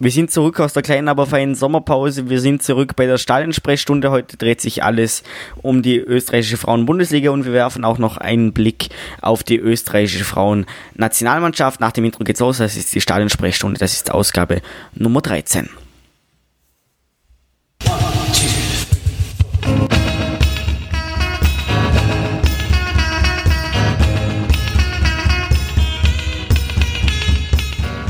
Wir sind zurück aus der kleinen, aber feinen Sommerpause. Wir sind zurück bei der Stadionsprechstunde. Heute dreht sich alles um die österreichische Frauenbundesliga und wir werfen auch noch einen Blick auf die österreichische Frauennationalmannschaft. Nach dem Intro geht's los. Das ist die Stadionsprechstunde. Das ist Ausgabe Nummer 13.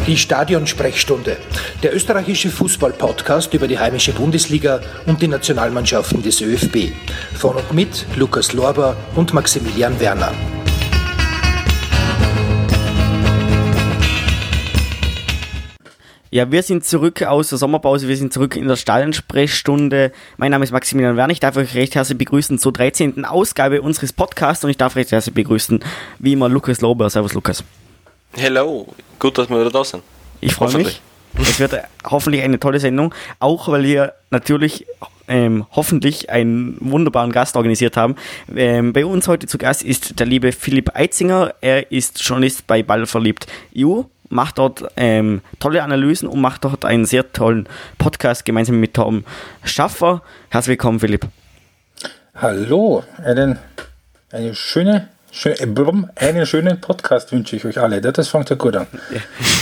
Die Stadionsprechstunde, der österreichische Fußball-Podcast über die heimische Bundesliga und die Nationalmannschaften des ÖFB. Von und mit Lukas Lorber und Maximilian Werner. Ja, wir sind zurück aus der Sommerpause, wir sind zurück in der Stadionsprechstunde. Mein Name ist Maximilian Werner, ich darf euch recht herzlich begrüßen zur 13. Ausgabe unseres Podcasts und ich darf recht herzlich begrüßen, wie immer, Lukas Lober. Servus, Lukas. Hello, gut, dass wir wieder da sind. Ich freue mich. Es wird hoffentlich eine tolle Sendung, auch weil wir natürlich ähm, hoffentlich einen wunderbaren Gast organisiert haben. Ähm, bei uns heute zu Gast ist der liebe Philipp Eitzinger. Er ist Journalist bei Ballverliebt EU, macht dort ähm, tolle Analysen und macht dort einen sehr tollen Podcast gemeinsam mit Tom Schaffer. Herzlich willkommen, Philipp. Hallo, einen, eine schöne Schön, äh, einen schönen Podcast wünsche ich euch alle. Das fängt ja gut an. Ja,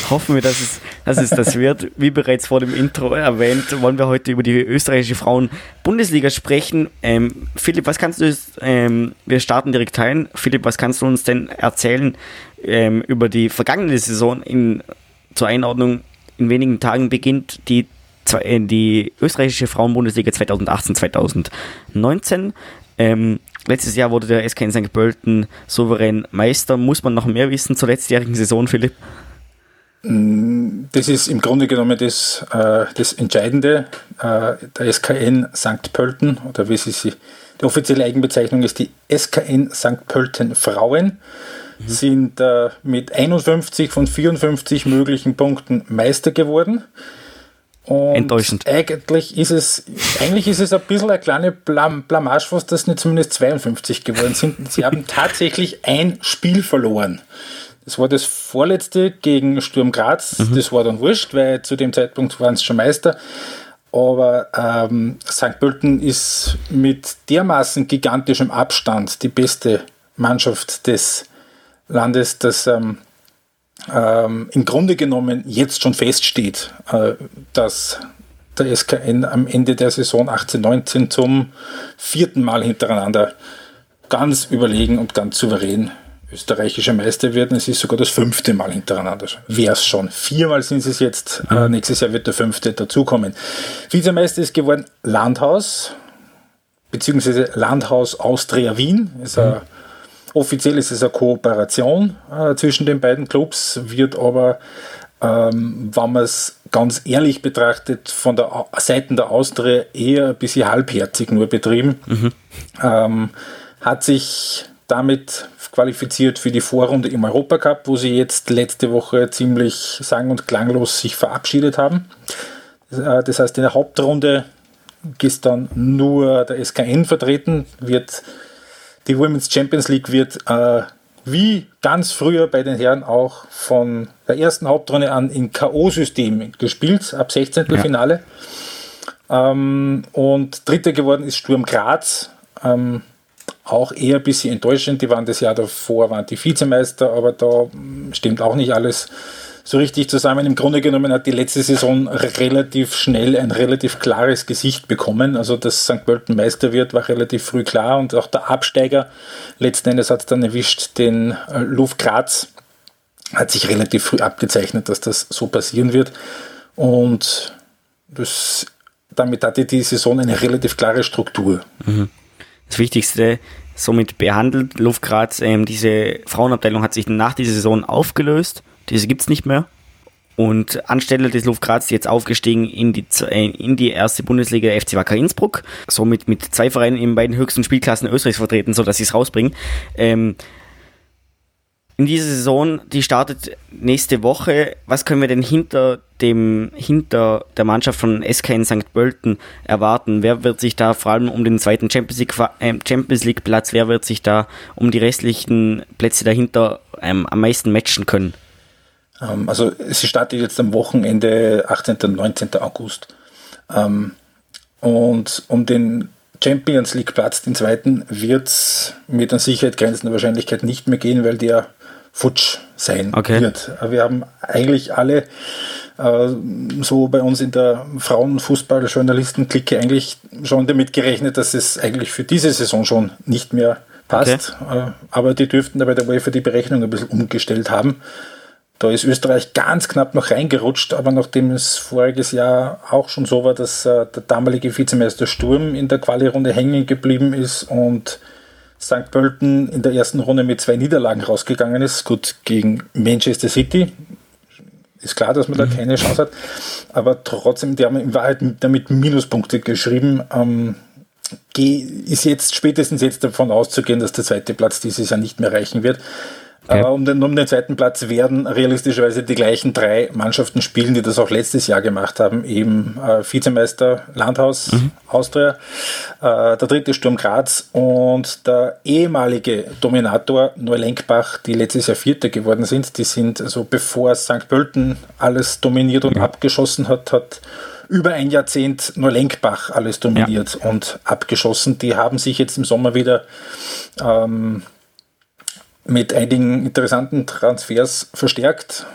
hoffen wir, dass es, dass es das wird. Wie bereits vor dem Intro erwähnt, wollen wir heute über die österreichische Frauen-Bundesliga sprechen. Ähm, Philipp, was kannst du, ähm, wir starten direkt ein. Philipp, was kannst du uns denn erzählen ähm, über die vergangene Saison in, zur Einordnung? In wenigen Tagen beginnt die, äh, die österreichische Frauen-Bundesliga 2018-2019. Ähm, letztes Jahr wurde der SK in St. Pölten souverän Meister. Muss man noch mehr wissen zur letztjährigen Saison, Philipp? Das ist im Grunde genommen das, äh, das Entscheidende. Äh, der SKN St. Pölten, oder wie sie sie, die offizielle Eigenbezeichnung ist die SKN St. Pölten Frauen, mhm. sind äh, mit 51 von 54 möglichen Punkten Meister geworden. Und Enttäuschend. Eigentlich ist es, eigentlich ist es ein bisschen eine kleine Blam Blamage, was das nicht zumindest 52 geworden sind. Sie haben tatsächlich ein Spiel verloren. Das war das vorletzte gegen Sturm Graz. Mhm. Das war dann wurscht, weil zu dem Zeitpunkt waren es schon Meister. Aber ähm, St. Pölten ist mit dermaßen gigantischem Abstand die beste Mannschaft des Landes, dass ähm, ähm, im Grunde genommen jetzt schon feststeht, äh, dass der SKN am Ende der Saison 18-19 zum vierten Mal hintereinander ganz überlegen und ganz souverän österreichischer Meister wird. Es ist sogar das fünfte Mal hintereinander. Wäre es schon. Viermal sind es jetzt. Äh, nächstes Jahr wird der fünfte dazukommen. Vizemeister ist geworden Landhaus, beziehungsweise Landhaus Austria Wien. Ist ein Offiziell ist es eine Kooperation äh, zwischen den beiden Clubs, wird aber, ähm, wenn man es ganz ehrlich betrachtet, von der Seite der Austria eher ein bisschen halbherzig nur betrieben. Mhm. Ähm, hat sich damit qualifiziert für die Vorrunde im Europacup, wo sie jetzt letzte Woche ziemlich sang- und klanglos sich verabschiedet haben. Äh, das heißt, in der Hauptrunde ist dann nur der SKN vertreten, wird die Women's Champions League wird äh, wie ganz früher bei den Herren auch von der ersten Hauptrunde an in K.O.-System gespielt, ab 16. Ja. Finale. Ähm, und dritter geworden ist Sturm Graz. Ähm, auch eher ein bisschen enttäuschend. Die waren das Jahr davor, waren die Vizemeister, aber da stimmt auch nicht alles so richtig zusammen. Im Grunde genommen hat die letzte Saison relativ schnell ein relativ klares Gesicht bekommen. Also, dass St. Pölten Meister wird, war relativ früh klar und auch der Absteiger letzten Endes hat es dann erwischt, den äh, Luft Graz hat sich relativ früh abgezeichnet, dass das so passieren wird. Und das, damit hatte die Saison eine relativ klare Struktur. Mhm. Das Wichtigste somit behandelt. Luft Graz, ähm, diese Frauenabteilung hat sich nach dieser Saison aufgelöst diese gibt es nicht mehr. Und anstelle des Luft Graz jetzt aufgestiegen in die, äh, in die erste Bundesliga FC Wacker Innsbruck, somit mit zwei Vereinen in beiden höchsten Spielklassen Österreichs vertreten, sodass sie es rausbringen. Ähm, in dieser Saison, die startet nächste Woche. Was können wir denn hinter dem, hinter der Mannschaft von SK in St. Pölten erwarten? Wer wird sich da vor allem um den zweiten Champions League, äh, Champions League Platz, wer wird sich da um die restlichen Plätze dahinter ähm, am meisten matchen können? Ähm, also sie startet jetzt am Wochenende 18. und 19. August. Ähm, und um den Champions League Platz, den zweiten, wird es mit an Sicherheit grenzender Wahrscheinlichkeit nicht mehr gehen, weil der futsch sein okay. wird. Wir haben eigentlich alle äh, so bei uns in der Frauenfußball-Journalisten-Clique eigentlich schon damit gerechnet, dass es eigentlich für diese Saison schon nicht mehr passt. Okay. Äh, aber die dürften da bei der UEFA die Berechnung ein bisschen umgestellt haben. Da ist Österreich ganz knapp noch reingerutscht, aber nachdem es voriges Jahr auch schon so war, dass äh, der damalige Vizemeister Sturm in der Quali-Runde hängen geblieben ist und St. Pölten in der ersten Runde mit zwei Niederlagen rausgegangen ist, gut gegen Manchester City, ist klar, dass man da mhm. keine Chance hat. Aber trotzdem, die haben in Wahrheit damit Minuspunkte geschrieben. Ähm, ist jetzt spätestens jetzt davon auszugehen, dass der zweite Platz dieses Jahr nicht mehr reichen wird. Okay. Um den, um den zweiten Platz werden realistischerweise die gleichen drei Mannschaften spielen, die das auch letztes Jahr gemacht haben. Eben äh, Vizemeister Landhaus mhm. Austria, äh, der dritte Sturm Graz und der ehemalige Dominator Neulenkbach, die letztes Jahr Vierter geworden sind. Die sind also bevor St. Pölten alles dominiert und ja. abgeschossen hat, hat über ein Jahrzehnt Neulenkbach alles dominiert ja. und abgeschossen. Die haben sich jetzt im Sommer wieder ähm, mit einigen interessanten Transfers verstärkt.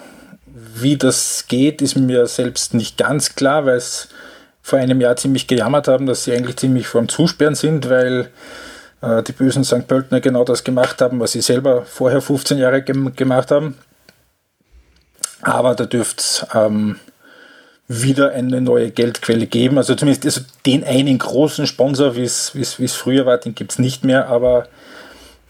Wie das geht, ist mir selbst nicht ganz klar, weil es vor einem Jahr ziemlich gejammert haben, dass sie eigentlich ziemlich vor dem Zusperren sind, weil äh, die bösen St. Pöltner genau das gemacht haben, was sie selber vorher 15 Jahre gem gemacht haben. Aber da dürfte es ähm, wieder eine neue Geldquelle geben. Also zumindest also den einen großen Sponsor, wie es früher war, den gibt es nicht mehr, aber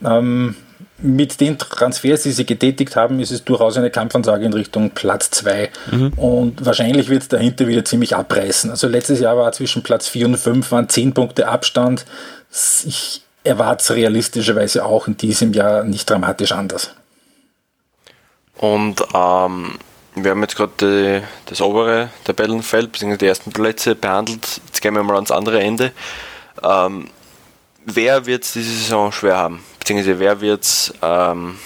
ähm, mit den Transfers, die sie getätigt haben, ist es durchaus eine Kampfansage in Richtung Platz 2. Mhm. Und wahrscheinlich wird es dahinter wieder ziemlich abreißen. Also letztes Jahr war zwischen Platz 4 und 5 waren 10 Punkte Abstand. Ich erwarte es realistischerweise auch in diesem Jahr nicht dramatisch anders. Und ähm, wir haben jetzt gerade das obere Tabellenfeld, bzw. die ersten Plätze behandelt. Jetzt gehen wir mal ans andere Ende. Ähm, wer wird es diese Saison schwer haben? beziehungsweise wer wird ähm,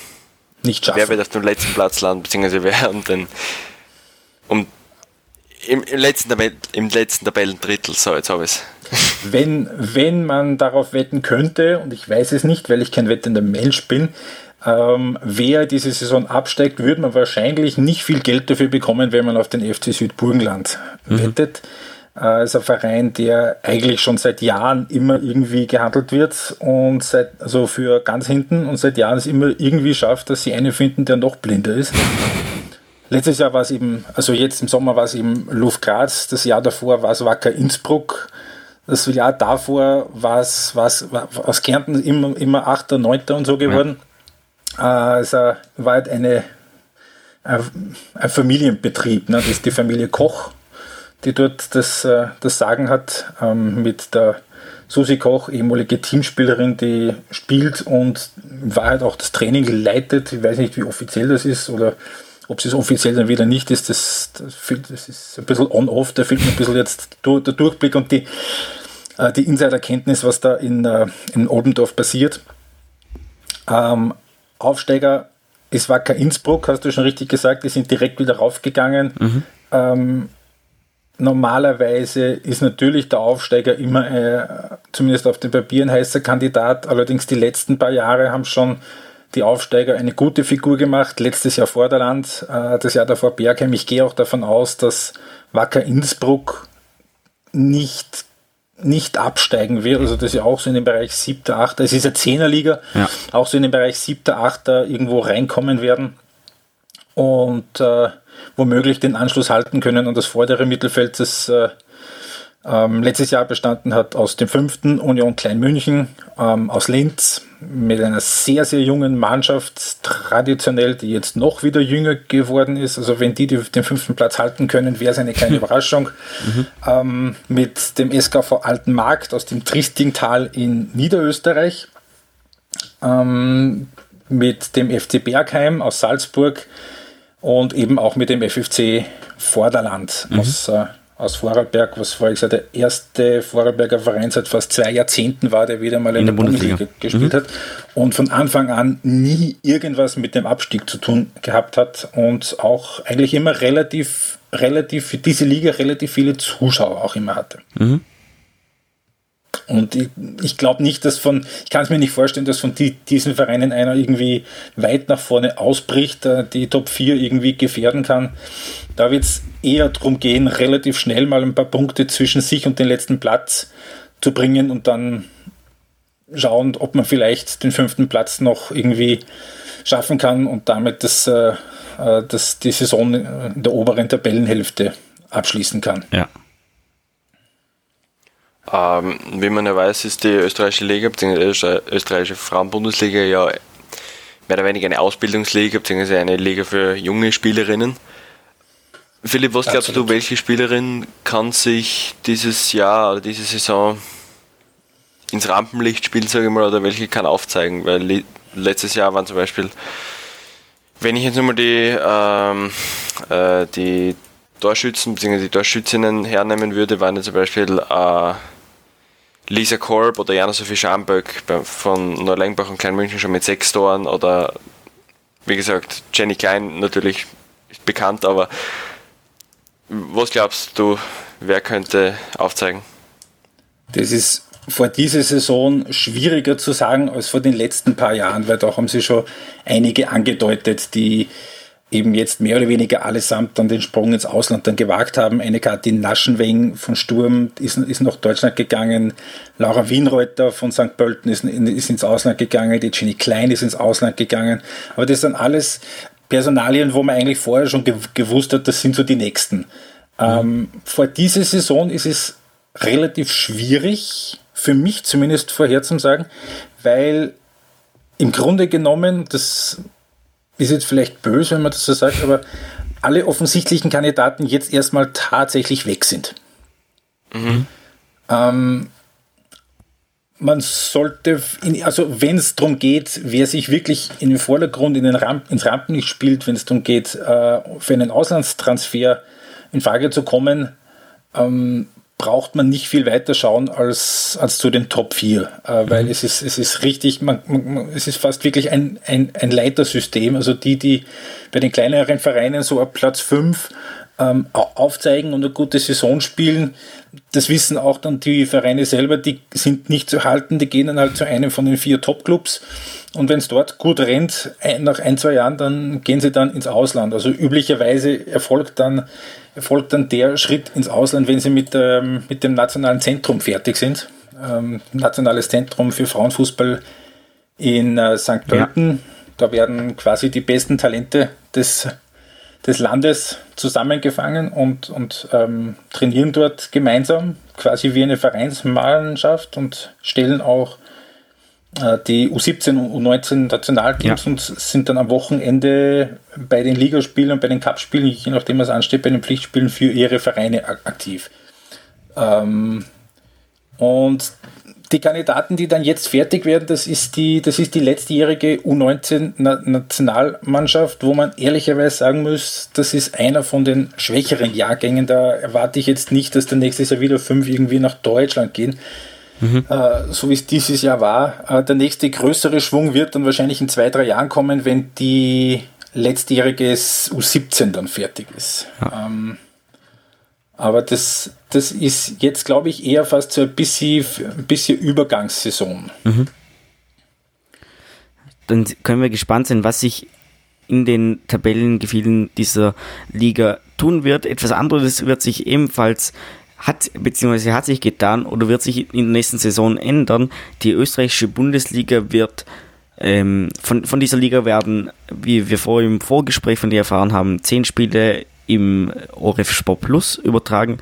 nicht schaffen. Wer wird auf dem letzten Platz landen, beziehungsweise wer um den um im, im, letzten, im letzten Tabellendrittel, so jetzt habe ich es. Wenn, wenn man darauf wetten könnte, und ich weiß es nicht, weil ich kein wettender Mensch bin, ähm, wer diese Saison absteigt, würde man wahrscheinlich nicht viel Geld dafür bekommen, wenn man auf den FC Südburgenland mhm. wettet. Äh, ist ein Verein, der eigentlich schon seit Jahren immer irgendwie gehandelt wird und seit, also für ganz hinten und seit Jahren es immer irgendwie schafft, dass sie einen finden, der noch blinder ist. Letztes Jahr war es eben, also jetzt im Sommer war es eben Luft Graz, das Jahr davor war es Wacker Innsbruck, das Jahr davor war es, war es war aus Kärnten immer, immer 8., 9. und so geworden. Ja. Äh, es war halt eine, ein, ein Familienbetrieb, ne? das ist die Familie Koch die dort das, äh, das Sagen hat, ähm, mit der Susi Koch, ehemalige Teamspielerin, die spielt und in Wahrheit auch das Training leitet. Ich weiß nicht, wie offiziell das ist oder ob es offiziell dann wieder nicht ist. Das, das, das ist ein bisschen on-off, da fehlt mir ein bisschen jetzt der Durchblick und die, äh, die Insiderkenntnis, was da in, äh, in Oldendorf passiert. Ähm, Aufsteiger ist Wacker Innsbruck, hast du schon richtig gesagt, die sind direkt wieder raufgegangen. Mhm. Ähm, Normalerweise ist natürlich der Aufsteiger immer, äh, zumindest auf den Papieren, heißer Kandidat. Allerdings die letzten paar Jahre haben schon die Aufsteiger eine gute Figur gemacht. Letztes Jahr Vorderland, äh, das Jahr davor Bergheim. Ich gehe auch davon aus, dass Wacker Innsbruck nicht, nicht absteigen wird. Also das ist ja auch so in den Bereich 7., 8. Es ist ja 10er Liga, ja. auch so in den Bereich 7., 8. irgendwo reinkommen werden. Und äh, womöglich den Anschluss halten können an das vordere Mittelfeld, das äh, ähm, letztes Jahr bestanden hat aus dem fünften Union Kleinmünchen, ähm, aus Linz, mit einer sehr, sehr jungen Mannschaft, traditionell, die jetzt noch wieder jünger geworden ist. Also wenn die, die den fünften Platz halten können, wäre es eine kleine Überraschung. Mhm. Ähm, mit dem SKV Alten Markt aus dem Tristingtal in Niederösterreich, ähm, mit dem FC Bergheim aus Salzburg, und eben auch mit dem FFC Vorderland mhm. aus, äh, aus Vorarlberg, was vorher gesagt, der erste Vorarlberger Verein seit fast zwei Jahrzehnten war, der wieder mal in, in der, der, Bundesliga, Bundesliga gespielt mhm. hat und von Anfang an nie irgendwas mit dem Abstieg zu tun gehabt hat und auch eigentlich immer relativ, relativ für diese Liga relativ viele Zuschauer auch immer hatte. Mhm. Und ich, ich glaube nicht, dass von, ich kann es mir nicht vorstellen, dass von die, diesen Vereinen einer irgendwie weit nach vorne ausbricht, äh, die Top 4 irgendwie gefährden kann. Da wird es eher darum gehen, relativ schnell mal ein paar Punkte zwischen sich und den letzten Platz zu bringen und dann schauen, ob man vielleicht den fünften Platz noch irgendwie schaffen kann und damit das, äh, äh das, die Saison in der oberen Tabellenhälfte abschließen kann. Ja. Ähm, wie man ja weiß, ist die österreichische Liga bzw. österreichische Frauenbundesliga ja mehr oder weniger eine Ausbildungsliga bzw. eine Liga für junge Spielerinnen. Philipp, was glaubst Absolut. du, welche Spielerin kann sich dieses Jahr oder diese Saison ins Rampenlicht spielen, sage ich mal, oder welche kann aufzeigen? Weil letztes Jahr waren zum Beispiel, wenn ich jetzt nochmal die, ähm, äh, die Torschützen bzw. die Torschützinnen hernehmen würde, waren ja zum Beispiel äh, Lisa Korb oder Jana Sophie Schamböck von Neulengbach und Kleinmünchen schon mit sechs Toren oder wie gesagt, Jenny Klein natürlich bekannt, aber was glaubst du, wer könnte aufzeigen? Das ist vor dieser Saison schwieriger zu sagen als vor den letzten paar Jahren, weil da haben sie schon einige angedeutet, die eben jetzt mehr oder weniger allesamt dann den Sprung ins Ausland dann gewagt haben. Eine Katin Naschenweng von Sturm ist, ist nach Deutschland gegangen. Laura Wienreuter von St. Pölten ist, ist ins Ausland gegangen. Die Jenny Klein ist ins Ausland gegangen. Aber das sind alles Personalien, wo man eigentlich vorher schon gewusst hat, das sind so die nächsten. Mhm. Ähm, vor dieser Saison ist es relativ schwierig, für mich zumindest vorher zu sagen, weil im Grunde genommen, das ist jetzt vielleicht böse, wenn man das so sagt, aber alle offensichtlichen Kandidaten jetzt erstmal tatsächlich weg sind. Mhm. Ähm, man sollte, in, also wenn es darum geht, wer sich wirklich in den Vordergrund in den Ramp, ins Rampenlicht spielt, wenn es darum geht, äh, für einen Auslandstransfer in Frage zu kommen, ähm, braucht man nicht viel weiter schauen als, als zu den Top 4, äh, weil mhm. es, ist, es ist richtig, man, man, es ist fast wirklich ein, ein, ein Leitersystem. Also die, die bei den kleineren Vereinen so ab Platz 5 ähm, aufzeigen und eine gute Saison spielen, das wissen auch dann die Vereine selber, die sind nicht zu halten, die gehen dann halt zu einem von den vier Top-Clubs und wenn es dort gut rennt, nach ein, zwei Jahren, dann gehen sie dann ins Ausland. Also üblicherweise erfolgt dann erfolgt dann der Schritt ins Ausland, wenn sie mit, ähm, mit dem nationalen Zentrum fertig sind. Ähm, Nationales Zentrum für Frauenfußball in äh, St. Pölten. Ja. Da werden quasi die besten Talente des, des Landes zusammengefangen und, und ähm, trainieren dort gemeinsam, quasi wie eine Vereinsmannschaft und stellen auch äh, die U17 und U19 Nationalteams ja. und sind dann am Wochenende bei den Ligaspielen und bei den Cupspielen, je nachdem was ansteht, bei den Pflichtspielen für ihre Vereine aktiv. Ähm, und die Kandidaten, die dann jetzt fertig werden, das ist die, das ist die letztjährige U19-Nationalmannschaft, wo man ehrlicherweise sagen muss, das ist einer von den schwächeren Jahrgängen. Da erwarte ich jetzt nicht, dass der nächstes Jahr wieder fünf irgendwie nach Deutschland gehen mhm. äh, so wie es dieses Jahr war. Äh, der nächste größere Schwung wird dann wahrscheinlich in zwei, drei Jahren kommen, wenn die letztjährige U17 dann fertig ist. Ja. Ähm, aber das, das ist jetzt, glaube ich, eher fast so ein bisschen, ein bisschen Übergangssaison. Mhm. Dann können wir gespannt sein, was sich in den Tabellengefielen dieser Liga tun wird. Etwas anderes wird sich ebenfalls hat bzw. hat sich getan oder wird sich in der nächsten Saison ändern. Die österreichische Bundesliga wird ähm, von, von dieser Liga werden, wie wir vorhin im Vorgespräch von dir erfahren haben, zehn Spiele im ORF Sport Plus übertragen.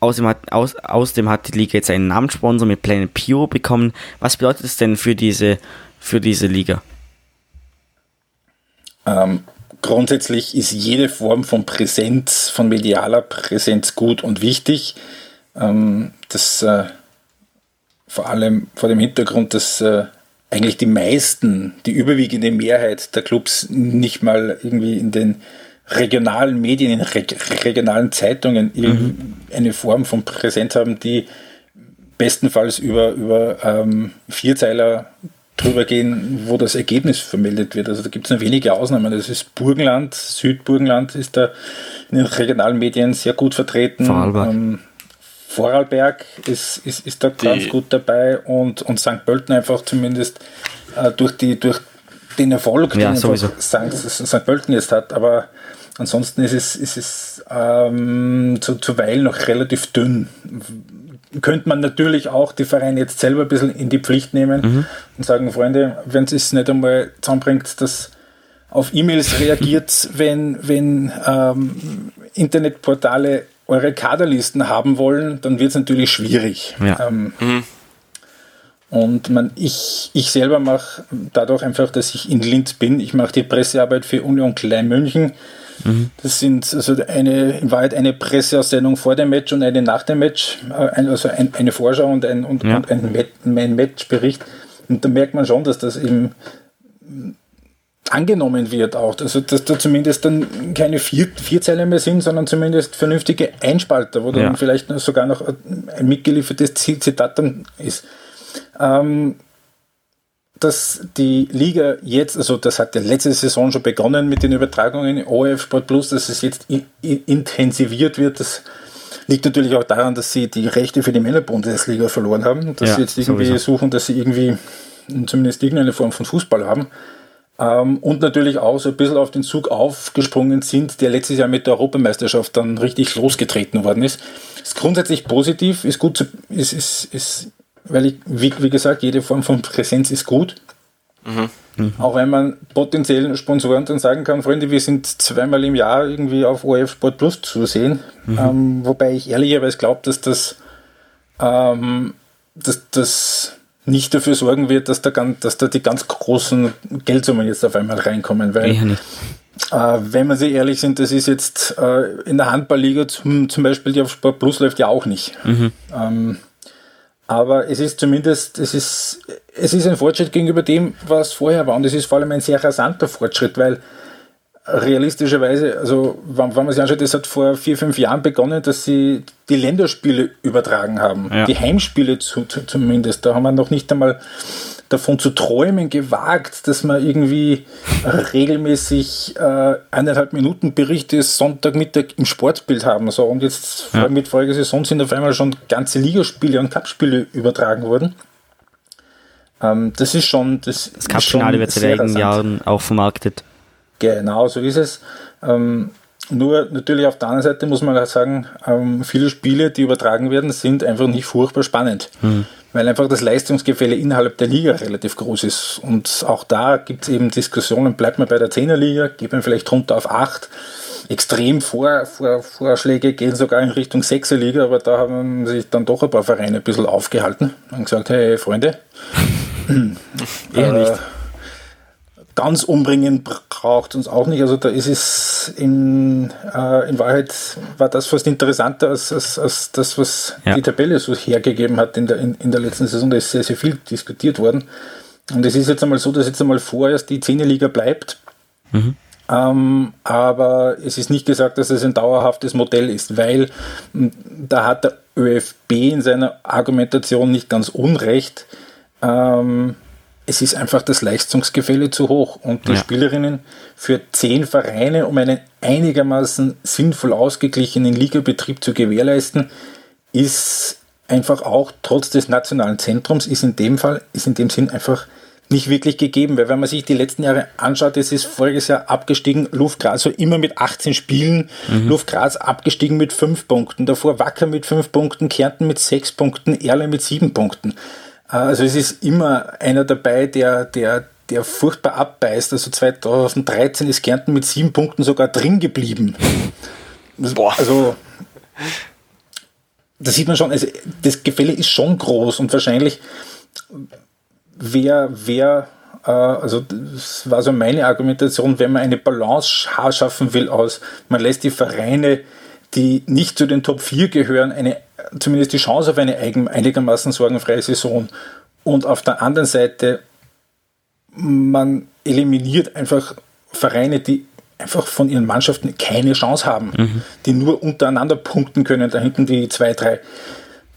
Außerdem hat, aus, außerdem hat die Liga jetzt einen Namenssponsor mit Planet Pure bekommen. Was bedeutet es denn für diese, für diese Liga? Ähm, grundsätzlich ist jede Form von Präsenz, von medialer Präsenz gut und wichtig. Ähm, das äh, vor allem vor dem Hintergrund, dass äh, eigentlich die meisten, die überwiegende Mehrheit der Clubs nicht mal irgendwie in den regionalen Medien, in regionalen Zeitungen mhm. eine Form von Präsenz haben, die bestenfalls über, über ähm, Vierzeiler drüber gehen, wo das Ergebnis vermeldet wird. Also da gibt es nur wenige Ausnahmen. Das ist Burgenland, Südburgenland ist da in den regionalen Medien sehr gut vertreten. Vorarlberg, ähm, Vorarlberg ist, ist, ist da die ganz gut dabei und, und St. Pölten einfach zumindest äh, durch, die, durch den Erfolg, ja, den St. Pölten jetzt hat. Aber ansonsten ist es, ist es ähm, zu, zuweilen noch relativ dünn könnte man natürlich auch die Vereine jetzt selber ein bisschen in die Pflicht nehmen mhm. und sagen, Freunde, wenn es nicht einmal zusammenbringt, dass auf E-Mails reagiert, wenn, wenn ähm, Internetportale eure Kaderlisten haben wollen, dann wird es natürlich schwierig. Ja. Ähm, mhm. Und man, ich, ich selber mache dadurch einfach, dass ich in Linz bin, ich mache die Pressearbeit für Union Klein München Mhm. Das sind also eine, in Wahrheit eine Presseaussendung vor dem Match und eine nach dem Match, äh, also ein, eine Vorschau und ein, und, ja. und ein, ein Matchbericht. Und da merkt man schon, dass das eben angenommen wird auch. Also dass da zumindest dann keine vier, Vierzeiler mehr sind, sondern zumindest vernünftige Einspalter, wo ja. dann vielleicht sogar noch ein mitgeliefertes Zitat dann ist. Ähm, dass die Liga jetzt, also das hat ja letzte Saison schon begonnen mit den Übertragungen in ORF Sport Plus, dass es jetzt intensiviert wird, das liegt natürlich auch daran, dass sie die Rechte für die Männerbundesliga verloren haben, dass ja, sie jetzt irgendwie sowieso. suchen, dass sie irgendwie zumindest irgendeine Form von Fußball haben. Ähm, und natürlich auch so ein bisschen auf den Zug aufgesprungen sind, der letztes Jahr mit der Europameisterschaft dann richtig losgetreten worden ist. Ist grundsätzlich positiv, ist gut, zu, ist, ist, ist weil ich, wie, wie gesagt, jede Form von Präsenz ist gut. Mhm. Mhm. Auch wenn man potenziellen Sponsoren dann sagen kann, Freunde, wir sind zweimal im Jahr irgendwie auf ORF Sport Plus zu sehen. Mhm. Ähm, wobei ich ehrlicherweise glaube, dass das, ähm, dass das nicht dafür sorgen wird, dass da, dass da die ganz großen Geldsummen jetzt auf einmal reinkommen. Weil, äh, wenn wir sie ehrlich sind, das ist jetzt äh, in der Handballliga zum, zum Beispiel, die auf Sport Plus läuft ja auch nicht. Mhm. Ähm, aber es ist zumindest, es ist, es ist ein Fortschritt gegenüber dem, was vorher war. Und es ist vor allem ein sehr rasanter Fortschritt, weil realistischerweise, also wenn, wenn man sich anschaut, es hat vor vier, fünf Jahren begonnen, dass sie die Länderspiele übertragen haben. Ja. Die Heimspiele zu, zu, zumindest. Da haben wir noch nicht einmal davon zu träumen gewagt, dass man irgendwie regelmäßig äh, eineinhalb Minuten Berichte Sonntagmittag im Sportbild haben. So, und jetzt ja. mit voriger Saison sind auf einmal schon ganze Ligaspiele und Cupspiele übertragen worden. Ähm, das ist schon. Das, das Cupfinale wird seit einigen Jahren auch vermarktet. Genau, so ist es. Ähm, nur natürlich auf der anderen Seite muss man sagen, ähm, viele Spiele, die übertragen werden, sind einfach nicht furchtbar spannend. Mhm weil einfach das Leistungsgefälle innerhalb der Liga relativ groß ist. Und auch da gibt es eben Diskussionen, bleibt man bei der 10er Liga, geht man vielleicht runter auf 8. Extrem Vor, Vor, Vorschläge gehen sogar in Richtung 6er Liga, aber da haben sich dann doch ein paar Vereine ein bisschen aufgehalten und gesagt, hey Freunde, eher nicht ganz umbringen braucht uns auch nicht. Also da ist es in, äh, in Wahrheit war das fast interessanter als, als, als das, was ja. die Tabelle so hergegeben hat in der, in, in der letzten Saison. Da ist sehr, sehr viel diskutiert worden. Und es ist jetzt einmal so, dass jetzt einmal vorerst die 10. Liga bleibt. Mhm. Ähm, aber es ist nicht gesagt, dass es ein dauerhaftes Modell ist, weil da hat der ÖFB in seiner Argumentation nicht ganz unrecht. Ähm, es ist einfach das Leistungsgefälle zu hoch und die ja. Spielerinnen für zehn Vereine, um einen einigermaßen sinnvoll ausgeglichenen Ligabetrieb zu gewährleisten, ist einfach auch trotz des nationalen Zentrums ist in dem Fall, ist in dem Sinn einfach nicht wirklich gegeben, weil wenn man sich die letzten Jahre anschaut, es ist voriges Jahr abgestiegen, Luft Graz so immer mit 18 Spielen, mhm. Luft Graz abgestiegen mit 5 Punkten, davor Wacker mit 5 Punkten, Kärnten mit 6 Punkten, Erle mit 7 Punkten. Also es ist immer einer dabei, der, der, der furchtbar abbeißt. Also 2013 ist Kärnten mit sieben Punkten sogar drin geblieben. Boah. Also da sieht man schon, also das Gefälle ist schon groß und wahrscheinlich wer, wer äh, also das war so meine Argumentation, wenn man eine Balance schaffen will aus, man lässt die Vereine, die nicht zu den Top 4 gehören, eine zumindest die Chance auf eine einigermaßen sorgenfreie Saison. Und auf der anderen Seite, man eliminiert einfach Vereine, die einfach von ihren Mannschaften keine Chance haben, mhm. die nur untereinander punkten können, da hinten die zwei, drei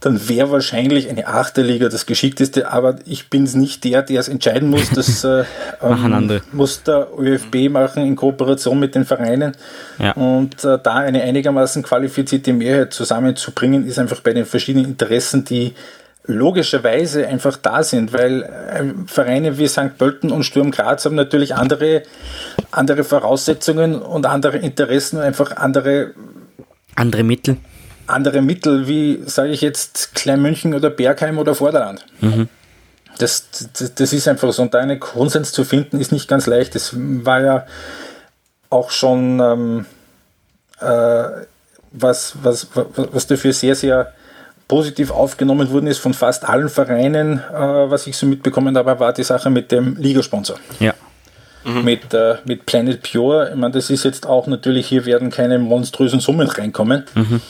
dann wäre wahrscheinlich eine achte Liga das Geschickteste, aber ich bin es nicht der, der es entscheiden muss. Das äh, ähm, muss der ÖFB machen in Kooperation mit den Vereinen. Ja. Und äh, da eine einigermaßen qualifizierte Mehrheit zusammenzubringen, ist einfach bei den verschiedenen Interessen, die logischerweise einfach da sind, weil äh, Vereine wie St. Pölten und Sturm Graz haben natürlich andere, andere Voraussetzungen und andere Interessen und einfach andere andere Mittel andere Mittel wie, sage ich jetzt, Kleinmünchen oder Bergheim oder Vorderland. Mhm. Das, das, das, ist einfach so. Und da einen Konsens zu finden, ist nicht ganz leicht. Das war ja auch schon ähm, äh, was, was, was dafür sehr, sehr positiv aufgenommen worden ist von fast allen Vereinen, äh, was ich so mitbekommen habe, war die Sache mit dem Ligasponsor. Ja. Mhm. Mit, äh, mit Planet Pure. Ich meine, das ist jetzt auch natürlich, hier werden keine monströsen Summen reinkommen. Mhm.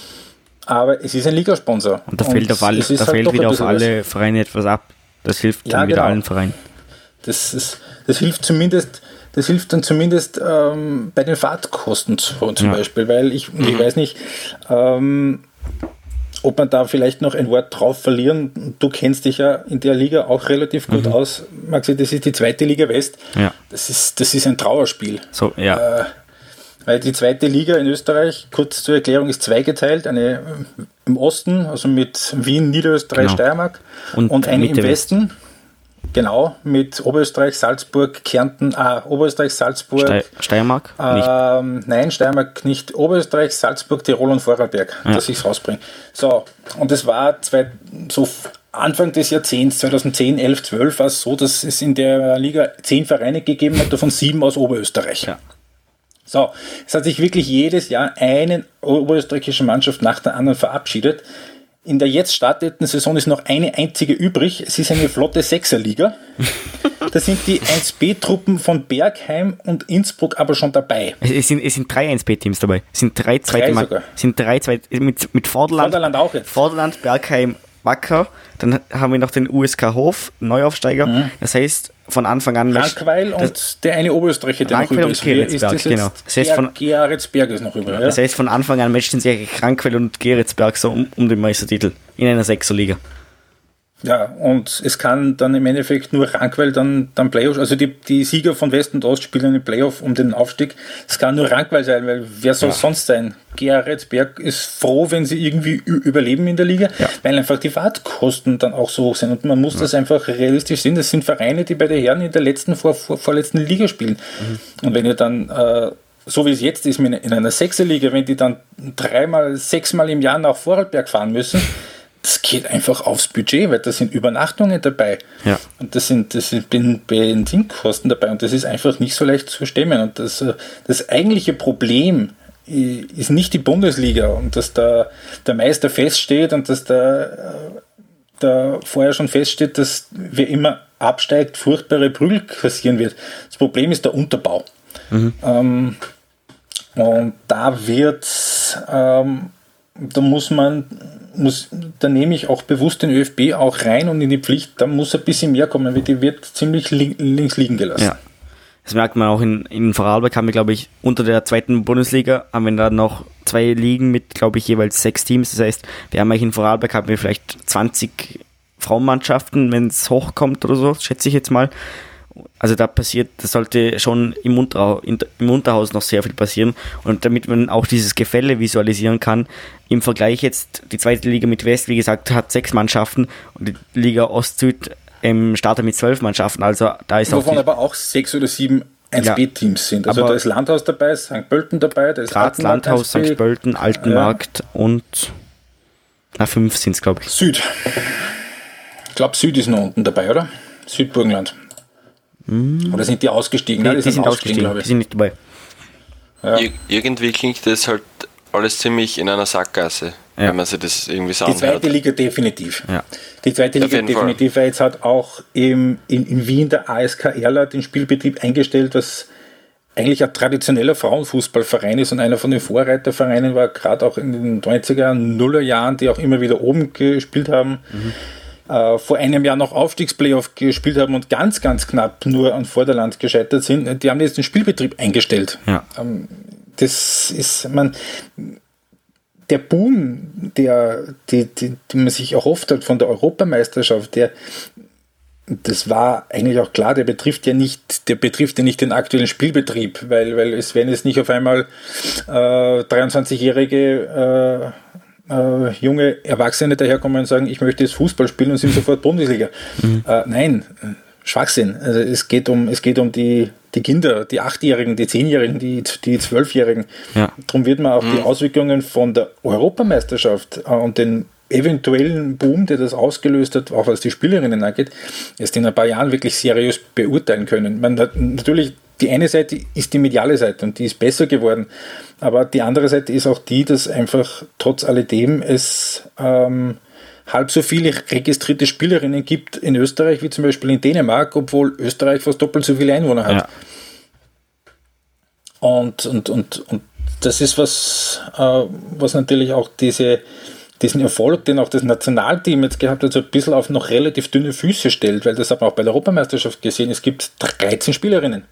Aber es ist ein Ligasponsor. Und da fällt, auf alle, da halt fällt wieder auf alle was. Vereine etwas ab. Das hilft ja, dann wieder genau. allen Vereinen. Das, ist, das hilft zumindest, das hilft dann zumindest ähm, bei den Fahrtkosten zum ja. Beispiel, weil ich, mhm. ich weiß nicht, ähm, ob man da vielleicht noch ein Wort drauf verlieren. Du kennst dich ja in der Liga auch relativ gut mhm. aus, Maxi. Das ist die zweite Liga West. Ja. Das ist, das ist ein Trauerspiel. So, ja. Äh, die zweite Liga in Österreich, kurz zur Erklärung, ist zweigeteilt. Eine im Osten, also mit Wien, Niederösterreich, genau. Steiermark und, und eine im Westen. Genau, mit Oberösterreich, Salzburg, Kärnten, ah, Oberösterreich, Salzburg. Ste Steiermark? Ähm, nein, Steiermark nicht. Oberösterreich, Salzburg, Tirol und Vorarlberg, ja. dass ich es rausbringe. So, und es war zwei, so Anfang des Jahrzehnts, 2010, 11, 12, war es so, dass es in der Liga zehn Vereine gegeben hat, davon sieben aus Oberösterreich. Ja. So, es hat sich wirklich jedes Jahr eine oberösterreichische Mannschaft nach der anderen verabschiedet. In der jetzt startenden Saison ist noch eine einzige übrig. Es ist eine flotte Sechserliga. Da sind die 1B-Truppen von Bergheim und Innsbruck aber schon dabei. Es sind, es sind drei 1B-Teams dabei. Es sind drei zweite drei sogar. sind drei zweite mit, mit Vorderland, Vorderland auch jetzt. Vorderland, Bergheim, Wacker. Dann haben wir noch den USK Hof, Neuaufsteiger. Mhm. Das heißt, von Anfang an. Rankweil und der eine Oberösterreicher, der Rankweil noch übrig ist. ist genau. Das heißt von, Geretsberg ist noch übrig. Ja? Das heißt, von Anfang an matchen sich Rankweil und Geretsberg so um, um den Meistertitel in einer Sechserliga. Ja, und es kann dann im Endeffekt nur Rankwell dann, dann Playoff, also die, die Sieger von West und Ost spielen einen Playoff um den Aufstieg. Es kann nur Rankwell sein, weil wer soll ja. sonst sein? Geretsberg ist froh, wenn sie irgendwie überleben in der Liga, ja. weil einfach die Fahrtkosten dann auch so hoch sind. Und man muss ja. das einfach realistisch sehen. Das sind Vereine, die bei der Herren in der letzten, vor, vor, vorletzten Liga spielen. Mhm. Und wenn ihr dann äh, so wie es jetzt ist, in einer Sechserliga, wenn die dann dreimal, sechsmal im Jahr nach Vorarlberg fahren müssen, das geht einfach aufs Budget, weil da sind Übernachtungen dabei. Ja. Und das sind, das sind Benzinkosten dabei und das ist einfach nicht so leicht zu stemmen. Und das, äh, das eigentliche Problem ist nicht die Bundesliga und dass da der Meister feststeht und dass da, äh, da vorher schon feststeht, dass wer immer absteigt, furchtbare Prügel kassieren wird. Das Problem ist der Unterbau. Mhm. Ähm, und da wird, ähm, da muss man muss, da nehme ich auch bewusst den ÖFB auch rein und in die Pflicht, da muss ein bisschen mehr kommen, weil die wird ziemlich li links liegen gelassen. Ja. Das merkt man auch in, in Vorarlberg haben wir, glaube ich, unter der zweiten Bundesliga haben wir dann noch zwei Ligen mit, glaube ich, jeweils sechs Teams. Das heißt, wir haben eigentlich in Vorarlberg haben wir vielleicht 20 Frauenmannschaften, wenn es hochkommt oder so, schätze ich jetzt mal. Also da passiert, das sollte schon im, Unterhaus, im Unterhaus noch sehr viel passieren. Und damit man auch dieses Gefälle visualisieren kann, im Vergleich jetzt die zweite Liga mit West, wie gesagt, hat sechs Mannschaften und die Liga Ost-Süd ähm, startet mit zwölf Mannschaften. Also da ist Wovon auch aber auch sechs oder sieben 1B-Teams sind. Also da ist Landhaus dabei, St. Pölten dabei, da ist Graz, Landhaus, St. Pölten, Altenmarkt ja. und na, fünf sind es, glaube ich. Süd. Ich glaube, Süd ist noch unten dabei, oder? Südburgenland. Hm. Oder sind die ausgestiegen? Die, Nein, die, die sind, ausgestiegen, ausgestiegen die sind nicht dabei. Ja. Ir irgendwie klingt das halt alles ziemlich in einer Sackgasse, ja. wenn man sich das irgendwie sagen Die zweite Liga definitiv. Ja. Die zweite Liga definitiv, weil jetzt hat auch im, in, in Wien der ASK Erla den Spielbetrieb eingestellt, was eigentlich ein traditioneller Frauenfußballverein ist und einer von den Vorreitervereinen war, gerade auch in den 90er, Nuller Jahren, die auch immer wieder oben gespielt haben. Mhm äh, vor einem Jahr noch Aufstiegsplayoff gespielt haben und ganz, ganz knapp nur an Vorderland gescheitert sind, die haben jetzt den Spielbetrieb eingestellt. Ja. Ähm, das ist, man, der Boom, der, die, die, die man sich erhofft hat von der Europameisterschaft, der, das war eigentlich auch klar, der betrifft ja nicht, der betrifft ja nicht den aktuellen Spielbetrieb, weil, weil es werden jetzt nicht auf einmal äh, 23-jährige äh, äh, junge Erwachsene daherkommen und sagen, ich möchte jetzt Fußball spielen und sind sofort Bundesliga. Mhm. Äh, nein, Schwachsinn. Also es geht um, es geht um die, die Kinder, die Achtjährigen, die Zehnjährigen, die, die Zwölfjährigen. Ja. Darum wird man auch mhm. die Auswirkungen von der Europameisterschaft äh, und den eventuellen Boom, der das ausgelöst hat, auch was die Spielerinnen angeht, erst in ein paar Jahren wirklich seriös beurteilen können. Man hat natürlich die eine Seite ist die mediale Seite und die ist besser geworden, aber die andere Seite ist auch die, dass einfach trotz alledem es ähm, halb so viele registrierte Spielerinnen gibt in Österreich wie zum Beispiel in Dänemark, obwohl Österreich fast doppelt so viele Einwohner hat. Ja. Und, und, und, und das ist was, äh, was natürlich auch diese diesen Erfolg, den auch das Nationalteam jetzt gehabt hat, so ein bisschen auf noch relativ dünne Füße stellt, weil das hat man auch bei der Europameisterschaft gesehen, es gibt 13 Spielerinnen.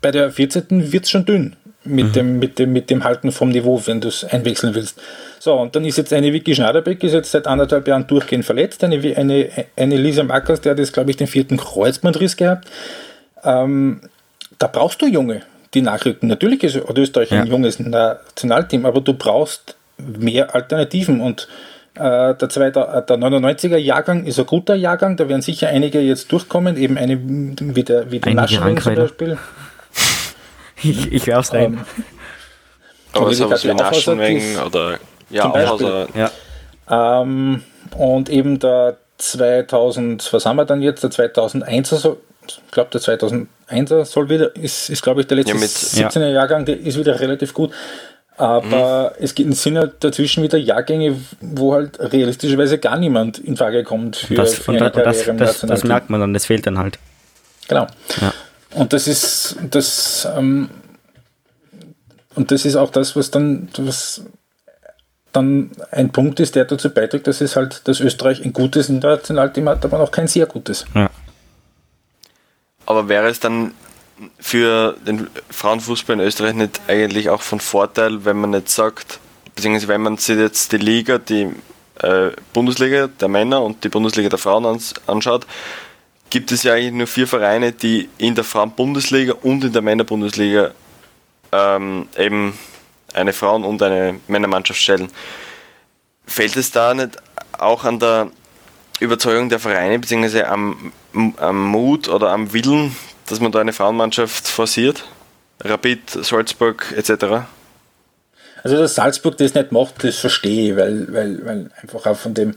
Bei der 14. wird es schon dünn mit, mhm. dem, mit, dem, mit dem Halten vom Niveau, wenn du es einwechseln willst. So, und dann ist jetzt eine Vicky Schnaderbeck, ist jetzt seit anderthalb Jahren durchgehend verletzt, eine, eine, eine Lisa Mackers, der hat jetzt, glaube ich, den vierten Kreuzbandriss gehabt. Ähm, da brauchst du Junge, die nachrücken. Natürlich ist Österreich ja. ein junges Nationalteam, aber du brauchst mehr Alternativen und äh, der, zweite, der 99er Jahrgang ist ein guter Jahrgang, da werden sicher einige jetzt durchkommen, eben eine wie der, wie der Naschring zum Beispiel. Ich, ich werf's rein. Ähm, aber sowas wie Naschenweng oder ja, Aufhauser. Ja. Ähm, und eben der 2000, was haben wir dann jetzt, der 2001er, so, ich glaube der 2001er soll wieder, ist, ist glaube ich der letzte ja, mit, 17er Jahrgang, der ist wieder relativ gut. Aber mhm. es sind halt dazwischen wieder Jahrgänge, wo halt realistischerweise gar niemand in Frage kommt für, das, für eine Karriere das, im das, das merkt man dann, das fehlt dann halt. Genau. Ja. Und das ist das ähm, und das ist auch das, was dann was dann ein Punkt ist, der dazu beiträgt, dass es halt, dass Österreich ein gutes Nationalteam hat, aber noch kein sehr gutes. Ja. Aber wäre es dann für den Frauenfußball in Österreich nicht eigentlich auch von Vorteil, wenn man nicht sagt, beziehungsweise wenn man sich jetzt die Liga, die äh, Bundesliga der Männer und die Bundesliga der Frauen ans anschaut, gibt es ja eigentlich nur vier Vereine, die in der Frauen-Bundesliga und in der Männer-Bundesliga ähm, eben eine Frauen- und eine Männermannschaft stellen. Fällt es da nicht auch an der Überzeugung der Vereine, beziehungsweise am, am Mut oder am Willen dass man da eine Frauenmannschaft forciert? Rapid, Salzburg etc.? Also, dass Salzburg das nicht macht, das verstehe ich, weil, weil, weil einfach auch von dem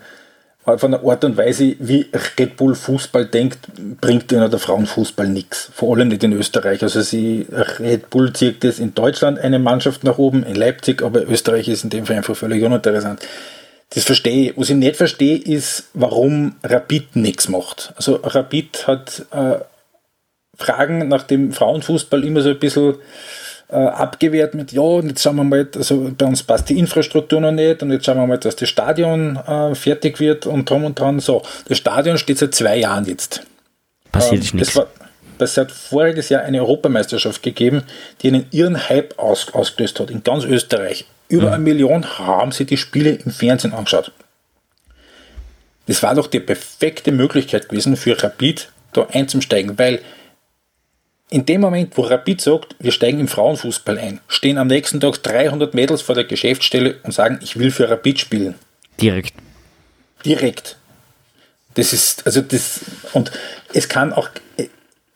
von der Art und Weise, wie Red Bull Fußball denkt, bringt ihnen der Frauenfußball nichts. Vor allem nicht in Österreich. Also sie, Red Bull zieht das in Deutschland eine Mannschaft nach oben, in Leipzig, aber Österreich ist in dem Fall einfach völlig uninteressant. Das verstehe ich. Was ich nicht verstehe, ist, warum Rapid nichts macht. Also Rapid hat äh, Fragen nach dem Frauenfußball immer so ein bisschen äh, abgewehrt mit, ja, und jetzt schauen wir mal, also bei uns passt die Infrastruktur noch nicht und jetzt schauen wir mal, dass das Stadion äh, fertig wird und drum und dran. So, das Stadion steht seit zwei Jahren jetzt. Passiert ähm, nichts. Das hat voriges Jahr eine Europameisterschaft gegeben, die einen irren Hype aus, ausgelöst hat in ganz Österreich. Über mhm. eine Million haben sie die Spiele im Fernsehen angeschaut. Das war doch die perfekte Möglichkeit gewesen für Rapid da einzusteigen, weil in dem Moment, wo Rapid sagt, wir steigen im Frauenfußball ein, stehen am nächsten Tag 300 Mädels vor der Geschäftsstelle und sagen, ich will für Rapid spielen. Direkt. Direkt. Das ist, also das, und es kann auch,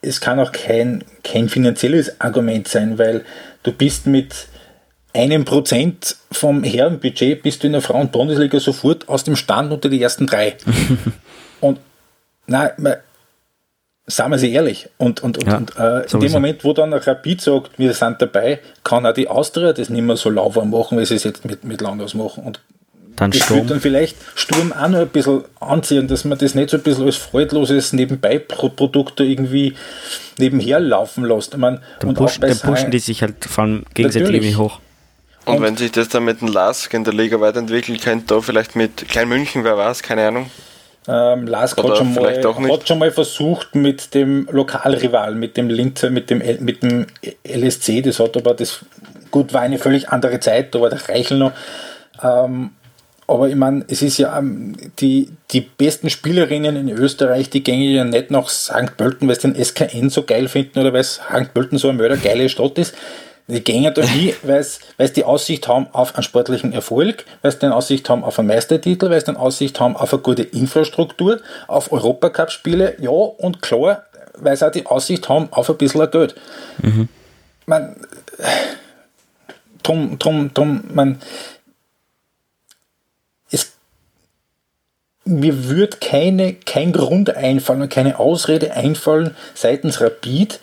es kann auch kein, kein finanzielles Argument sein, weil du bist mit einem Prozent vom Herrenbudget bist du in der Frauen-Bundesliga sofort aus dem Stand unter die ersten drei. und nein, Sagen wir sie ehrlich. Und, und, ja, und äh, in dem Moment, wo dann ein Rapid sagt, wir sind dabei, kann auch die Austria das nicht mehr so lauwarm machen, wie sie es jetzt mit, mit Langhaus machen. Und dann das Sturm. dann vielleicht Sturm auch noch ein bisschen anziehen, dass man das nicht so ein bisschen als freudloses Nebenbei-Produkt irgendwie nebenher laufen lässt. Ich meine, dann, push, dann pushen die sich halt vor allem gegenseitig irgendwie hoch. Und, und, wenn sich das dann mit dem Lask in der Liga weiterentwickelt, könnte da vielleicht mit Klein München, wer weiß, keine Ahnung, Ähm, Lask hat schon, mal, hat schon mal versucht mit dem Lokalrival, mit dem Linzer, mit dem, mit dem LSC, das hat aber das, gut, war eine völlig andere Zeit, da war der Reichel noch. Ähm, aber ich meine, es ist ja ähm, die, die besten Spielerinnen in Österreich, die gehen ja nicht nach St. Pölten, weil sie den SKN so geil finden oder weil St. Pölten so eine mördergeile Stadt ist. Die gehen da nie, weil sie die Aussicht haben auf einen sportlichen Erfolg, weil sie den Aussicht haben auf einen Meistertitel, weil sie den Aussicht haben auf eine gute Infrastruktur, auf Europacup-Spiele, ja, und klar, weil sie auch die Aussicht haben auf ein bisschen Geld. Mhm. Man, drum, drum, drum, man, es, mir würde keine, kein Grund einfallen und keine Ausrede einfallen seitens Rapid,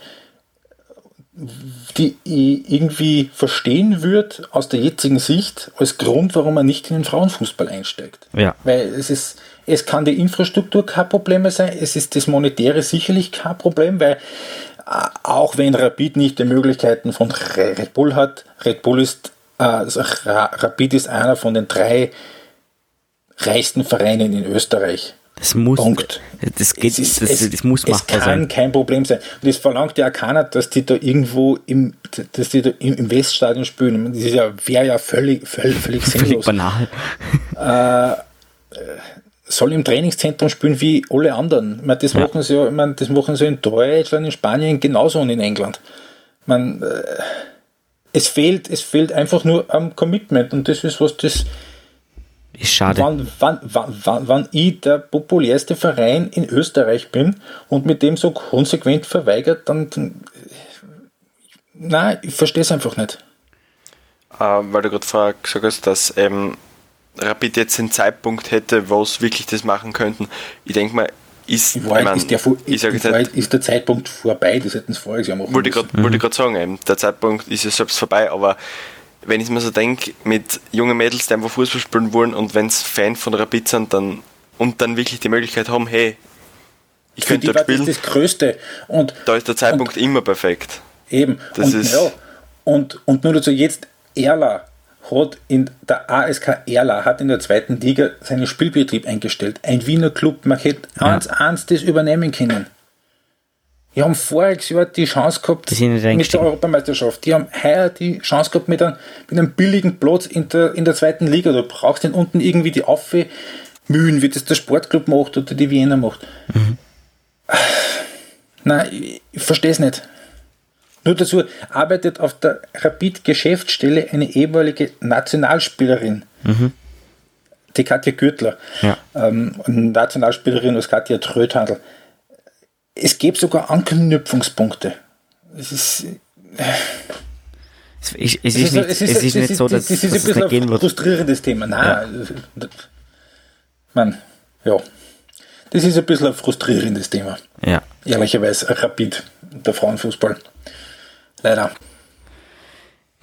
die ich irgendwie verstehen würde aus der jetzigen Sicht als Grund, warum man nicht in den Frauenfußball einsteigt. Ja. Weil es ist, es kann die Infrastruktur kein Problem sein, es ist das Monetäre sicherlich kein Problem, weil äh, auch wenn Rapid nicht die Möglichkeiten von Red Bull hat, Red Bull ist, äh, also Rapid ist einer von den drei reichsten Vereinen in Österreich. Das muss, Punkt. Das, geht, ist, das, es, das muss machbar Es kann sein. kein Problem sein. Und es verlangt ja keiner, dass die da irgendwo im, dass die da im, Weststadion spielen. Das ja, wäre ja völlig, völlig, völlig sinnlos. Völlig banal. Äh, soll im Trainingszentrum spielen wie alle anderen. Ich meine, das, ja. machen sie ja, ich meine, das machen sie in Deutschland, in Spanien genauso und in England. Ich meine, äh, es fehlt, es fehlt einfach nur am Commitment und das ist was das ist schade. Wann, wann, wann, wann ich der populärste Verein in Österreich bin und mit dem so konsequent verweigert, dann. dann nein, ich verstehe es einfach nicht. Äh, weil du gerade vorher gesagt hast, dass ähm, Rapid jetzt den Zeitpunkt hätte, wo es wirklich das machen könnten. Ich denke mal, ist, ich mein, ist, der, ich ich nicht, ist der Zeitpunkt vorbei, das hätten sie voriges Jahr machen Wollte ich gerade mhm. sagen, eben, der Zeitpunkt ist ja selbst vorbei, aber wenn ich mir so denke, mit jungen Mädels, die einfach Fußball spielen wollen und wenn es Fan von Rapid sind dann, und dann wirklich die Möglichkeit haben, hey, ich Für könnte dort spielen. Das ist das Größte. Und, da ist der Zeitpunkt und, immer perfekt. Eben. Das und, ist ja, und, und nur dazu jetzt, Erla hat in der ASK Erla hat in der zweiten Liga seinen Spielbetrieb eingestellt. Ein Wiener Club, man hätte ja. eins, eins das übernehmen können. Die haben voriges Jahr die Chance gehabt mit der Europameisterschaft. Die haben heuer die Chance gehabt mit einem, mit einem billigen Platz in der, in der zweiten Liga. Du brauchst den unten irgendwie die Aufwe Mühen, wie das der Sportclub macht oder die Wiener macht. Mhm. Nein, ich, ich verstehe es nicht. Nur dazu arbeitet auf der Rapid-Geschäftsstelle eine ehemalige Nationalspielerin. Mhm. Die Katja Gürtler. Ja. Ähm, Nationalspielerin aus Katja Tröthandl es gäbe sogar Anknüpfungspunkte. Es ist. Es, ich, es, ist, nicht, es, ist, es ist nicht so, dass, das ist dass ein bisschen ein frustrierendes Thema. Nein, ja. man, ja. Das ist ein bisschen ein frustrierendes Thema. Ja. Ehrlicherweise, Rapid, der Frauenfußball. Leider.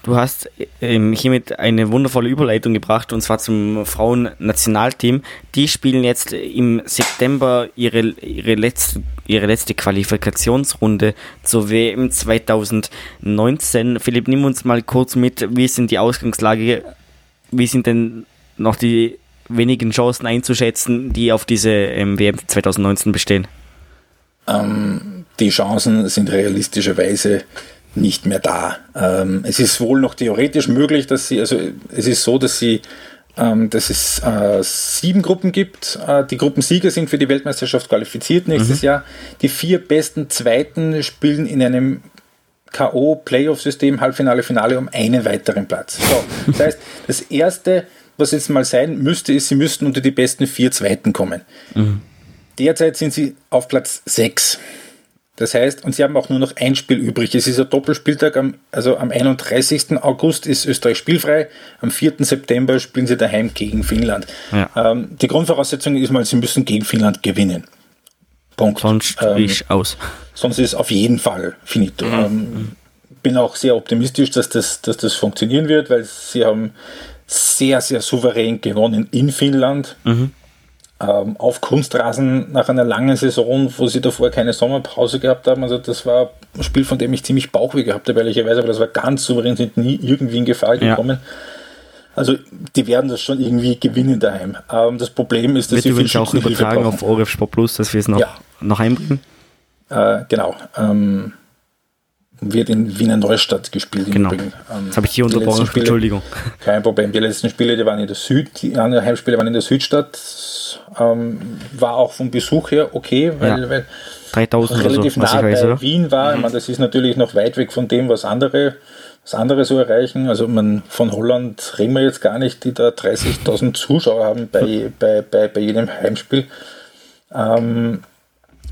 Du hast ähm, hiermit eine wundervolle Überleitung gebracht und zwar zum Frauennationalteam. Die spielen jetzt im September ihre, ihre, letzte, ihre letzte Qualifikationsrunde zur WM 2019. Philipp, nimm uns mal kurz mit, wie denn die Ausgangslage? Wie sind denn noch die wenigen Chancen einzuschätzen, die auf diese ähm, WM 2019 bestehen? Ähm, die Chancen sind realistischerweise nicht mehr da. Ähm, es ist wohl noch theoretisch möglich, dass sie, also es ist so, dass sie ähm, dass es äh, sieben Gruppen gibt. Äh, die Gruppensieger sind für die Weltmeisterschaft qualifiziert nächstes mhm. Jahr. Die vier besten Zweiten spielen in einem K.O.-Playoff-System, Halbfinale, Finale um einen weiteren Platz. So, das heißt, das erste, was jetzt mal sein müsste, ist, sie müssten unter die besten vier Zweiten kommen. Mhm. Derzeit sind sie auf Platz sechs. Das heißt, und sie haben auch nur noch ein Spiel übrig. Es ist ein Doppelspieltag, am, also am 31. August ist Österreich spielfrei, am 4. September spielen sie daheim gegen Finnland. Ja. Ähm, die Grundvoraussetzung ist mal, sie müssen gegen Finnland gewinnen. Punkt. Sonst ähm, ich aus. Sonst ist es auf jeden Fall finito. Mhm. Ähm, bin auch sehr optimistisch, dass das, dass das funktionieren wird, weil sie haben sehr, sehr souverän gewonnen in Finnland. Mhm auf Kunstrasen nach einer langen Saison, wo sie davor keine Sommerpause gehabt haben. Also das war ein Spiel, von dem ich ziemlich Bauchweh gehabt habe, ehrlicherweise, aber das war ganz souverän, sind nie irgendwie in Gefahr gekommen. Also die werden das schon irgendwie gewinnen daheim. Ähm, das Problem ist, dass Wird sie viel auch übertragen auf ORF Sport Plus, dass wir es noch, Ja. noch einbringen. Äh, genau. Ähm, wird in Wiener Neustadt gespielt. Genau. Ähm, Das habe ich hier unterbrochen. Spiele- Entschuldigung. Kein Problem. Die letzten Spiele, die waren in der Süd, die anderen Heimspiele waren in der Südstadt. Ähm, war auch vom Besuch her okay, weil, Ja. weil 3000 oder so, relativ was nah weiß, bei oder? Wien war. Ich meine, das ist natürlich noch weit weg von dem, was andere, was andere so erreichen. Also man, von Holland reden wir jetzt gar nicht, die da 30.000 Zuschauer haben bei, bei, bei, bei jedem Heimspiel. Ähm,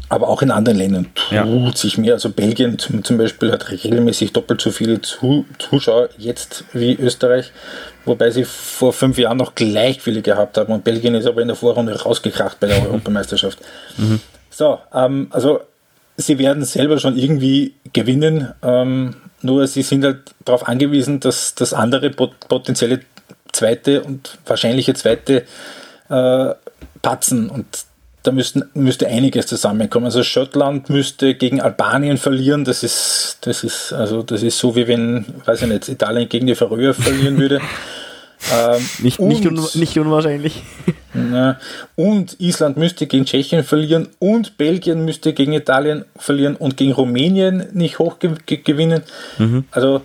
aber auch in anderen Ländern tut Ja. sich mehr. Also Belgien zum, zum Beispiel hat regelmäßig doppelt so viele Zu Zuschauer jetzt wie Österreich, wobei sie vor fünf Jahren noch gleich viele gehabt haben. Und Belgien ist aber in der Vorrunde rausgekracht bei der Europameisterschaft. So, ähm, also sie werden selber schon irgendwie gewinnen, ähm, nur sie sind halt darauf angewiesen, dass das andere pot potenzielle zweite und wahrscheinliche zweite äh, patzen und da müssten, müsste einiges zusammenkommen. Also Schottland müsste gegen Albanien verlieren. Das ist, das ist, also das ist so wie wenn, weiß ich nicht, Italien gegen die Färöer verlieren würde. Ähm, Nicht, nicht, und- un, nicht unwahrscheinlich. ja. Und Island müsste gegen Tschechien verlieren und Belgien müsste gegen Italien verlieren und gegen Rumänien nicht hoch ge ge gewinnen. Also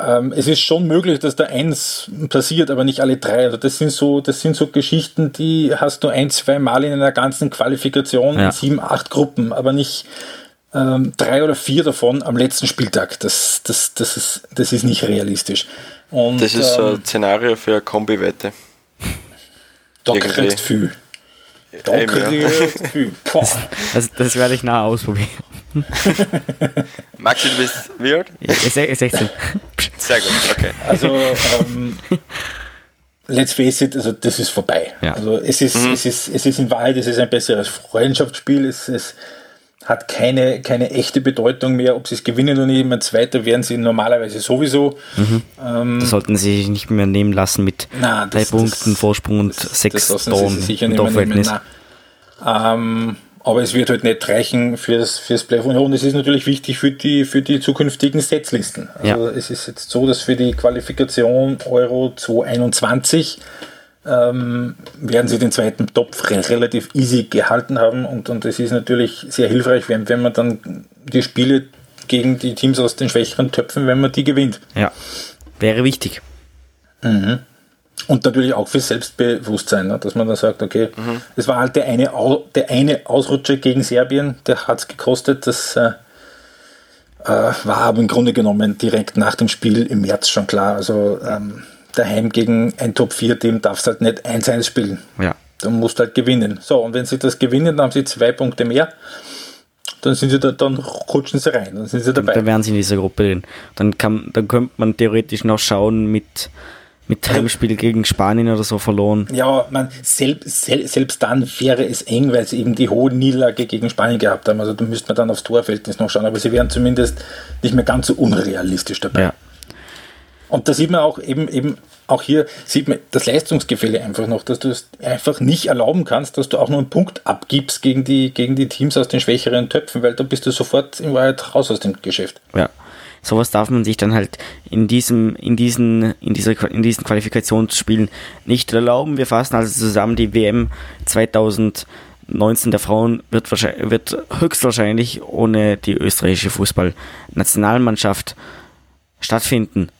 ähm, es ist schon möglich, dass da eins passiert, aber nicht alle drei. Also das sind so, das sind so Geschichten, die hast du ein, zwei Mal in einer ganzen Qualifikation Ja. in sieben, acht Gruppen, aber nicht ähm, drei oder vier davon am letzten Spieltag. Das, das, das, ist, das ist nicht realistisch. Und, Das ist so ähm, ein Szenario für eine Kombi-Wette. da irgendwie- kriegst du viel. Da Eben, ja. kriegst du viel. Boah. Das, das werde ich nachher ausprobieren. Maxi, du bist wie alt? Ja, se- 16. Sehr gut, okay. Also, ähm, let's face it, also das ist vorbei. Ja. Also es ist, es ist, es ist in Wahrheit, es ist ein besseres Freundschaftsspiel. Es, es hat keine, keine echte Bedeutung mehr, ob sie es gewinnen oder nicht. Mein Zweiter werden sie normalerweise sowieso. Ähm, Das sollten sie sich nicht mehr nehmen lassen mit Na, drei das- Punkten das- Vorsprung und das sechs Toren im. Torverhältnis. Ähm, aber es wird halt nicht reichen fürs, fürs Playoff. Und es ist natürlich wichtig für die, für die zukünftigen Setzlisten. Also Ja. es ist jetzt so, dass für die Qualifikation Euro 2021 ähm, werden sie den zweiten Topf re relativ easy gehalten haben. Und, und es ist natürlich sehr hilfreich, wenn, wenn man dann die Spiele gegen die Teams aus den schwächeren Töpfen, wenn man die gewinnt. Ja, wäre wichtig. Und natürlich auch für Selbstbewusstsein, ne? dass man dann sagt, okay, es war halt der eine, Au der eine Ausrutscher gegen Serbien, der hat es gekostet, das äh, äh, war aber im Grunde genommen direkt nach dem Spiel im März schon klar. Also ähm, daheim gegen ein Top-4-Team darfst halt nicht 1-1 spielen. Ja. Dann musst du halt gewinnen. So, und wenn sie das gewinnen, dann haben sie zwei Punkte mehr. Dann sind sie da, dann rutschen sie rein, dann sind sie dabei. Da wären sie in dieser Gruppe drin. Dann, kann, dann könnte man theoretisch noch schauen mit, mit Heimspiel gegen Spanien oder so verloren. Ja, man, selbst, selbst dann wäre es eng, weil sie eben die hohe Niederlage gegen Spanien gehabt haben. Also da müsste man dann aufs Torverhältnis noch schauen, aber sie wären zumindest nicht mehr ganz so unrealistisch dabei. Ja. Und da sieht man auch eben, eben, auch hier sieht man das Leistungsgefälle einfach noch, dass du es einfach nicht erlauben kannst, dass du auch nur einen Punkt abgibst gegen die, gegen die Teams aus den schwächeren Töpfen, weil da bist du sofort in Wahrheit raus aus dem Geschäft. Ja. Sowas darf man sich dann halt in diesem, in diesen, in dieser, in diesen Qualifikationsspielen nicht erlauben. Wir fassen also zusammen die WM 2019 der Frauen wird, wahrscheinlich, wird höchstwahrscheinlich ohne die österreichische Fußballnationalmannschaft stattfinden.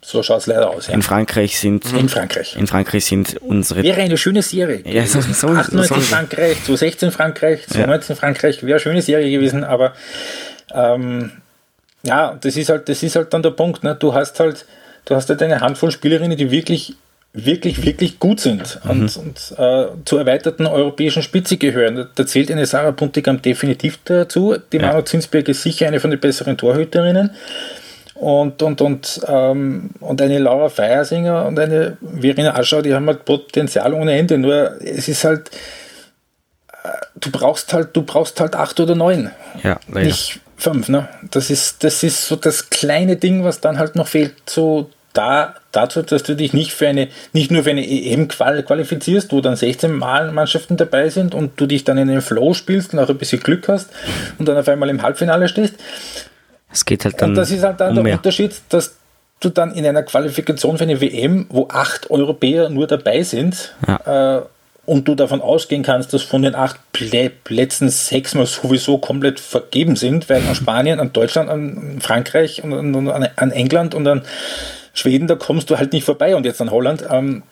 So schaut es leider aus. Ja. In Frankreich sind, In Frankreich. in Frankreich sind unsere Wäre eine schöne Serie. Ja, so- so- 98 so- Frankreich, 2016 Frankreich, 2019 Frankreich, wäre eine schöne Serie gewesen, aber ähm, ja, das ist halt, das ist halt dann der Punkt. Ne? Du hast halt, du hast halt eine Handvoll Spielerinnen, die wirklich, wirklich, wirklich gut sind und, und äh, zur erweiterten europäischen Spitze gehören. Da, zählt eine Sarah Puntigam definitiv dazu. Die Ja. Manu Zinsberg ist sicher eine von den besseren Torhüterinnen. Und, und, und, ähm, und eine Laura Feiersinger und eine Verena Aschau, die haben halt Potenzial ohne Ende. Nur es ist halt, äh, du brauchst halt, du brauchst halt acht oder neun, Ja, nicht fünf. Ne? Das, ist, das ist so das kleine Ding, was dann halt noch fehlt. So da, dazu, dass du dich nicht für eine, nicht nur für eine EM qual qualifizierst, wo dann 16 Mal Mannschaften dabei sind und du dich dann in den Flow spielst und auch ein bisschen Glück hast und dann auf einmal im Halbfinale stehst, Es geht halt dann und das ist halt dann um der mehr. Unterschied, dass du dann in einer Qualifikation für eine WM, wo acht Europäer nur dabei sind, Ja. äh, und du davon ausgehen kannst, dass von den acht Plä Plätzen sechsmal sowieso komplett vergeben sind, weil an Spanien, an Deutschland, an Frankreich und an, an, an England und an Schweden, da kommst du halt nicht vorbei und jetzt an Holland. Ähm,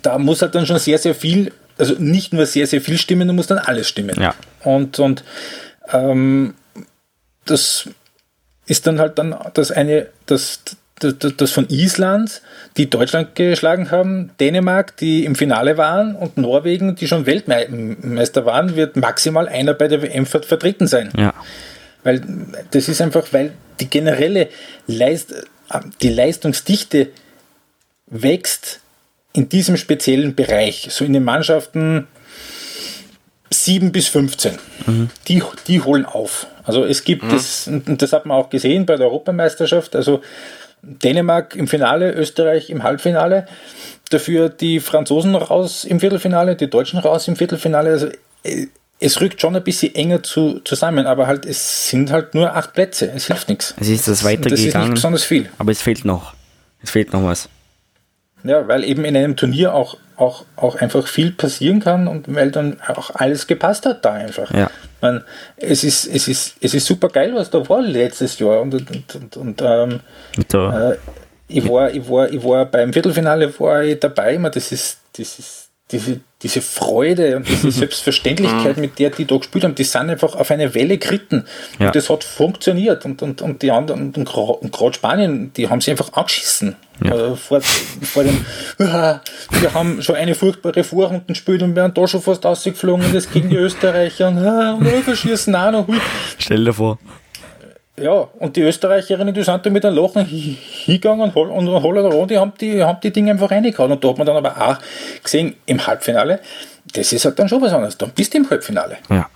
da muss halt dann schon sehr, sehr viel, also nicht nur sehr, sehr viel stimmen, da muss dann alles stimmen. Ja. Und, und ähm, das ist dann halt dann das eine, das, das, das von Island, die Deutschland geschlagen haben, Dänemark, die im Finale waren und Norwegen, die schon Weltmeister waren, wird maximal einer bei der WM ver- vertreten sein. Ja. Weil das ist einfach, weil die generelle Leist, die Leistungsdichte wächst in diesem speziellen Bereich, so in den Mannschaften 7 bis 15. Die, die holen auf. Also es gibt das, und das hat man auch gesehen bei der Europameisterschaft, also Dänemark im Finale, Österreich im Halbfinale, dafür die Franzosen raus im Viertelfinale, die Deutschen raus im Viertelfinale. Also äh, es rückt schon ein bisschen enger zu, zusammen, aber halt es sind halt nur acht Plätze. Es hilft nichts. Es ist das Das ist nicht weitergegangen, besonders viel. aber es fehlt noch. Es fehlt noch was. Ja, weil eben in einem Turnier auch, auch, auch einfach viel passieren kann und weil dann auch alles gepasst hat da einfach. Ja. Man, es, ist, es, ist, es ist super geil, was da war letztes Jahr. Und, und, und, und ähm, äh, ich, war, ich, war, ich war beim Viertelfinale war ich dabei. Man, das ist, das ist diese, diese Freude und diese Selbstverständlichkeit, mit der die da gespielt haben, die sind einfach auf eine Welle geritten. Ja. Und das hat funktioniert. Und, und, und die anderen, und und gerade Spanien, die haben sich einfach angeschissen. Ja. Äh, vor, vor dem, "Ah, wir haben schon eine furchtbare Vorrunde gespielt und wären da schon fast ausgeflogen und das gegen die Österreicher und, und wir verschießen auch noch. Stell dir vor. Ja, und die Österreicherinnen, die sind da mit einem Lachen hi- hingegangen und, und holla, die haben die, haben die Dinge einfach reingehauen. Und da hat man dann aber auch gesehen, im Halbfinale, das ist halt dann schon was anderes. Dann bist du im Halbfinale. Ja.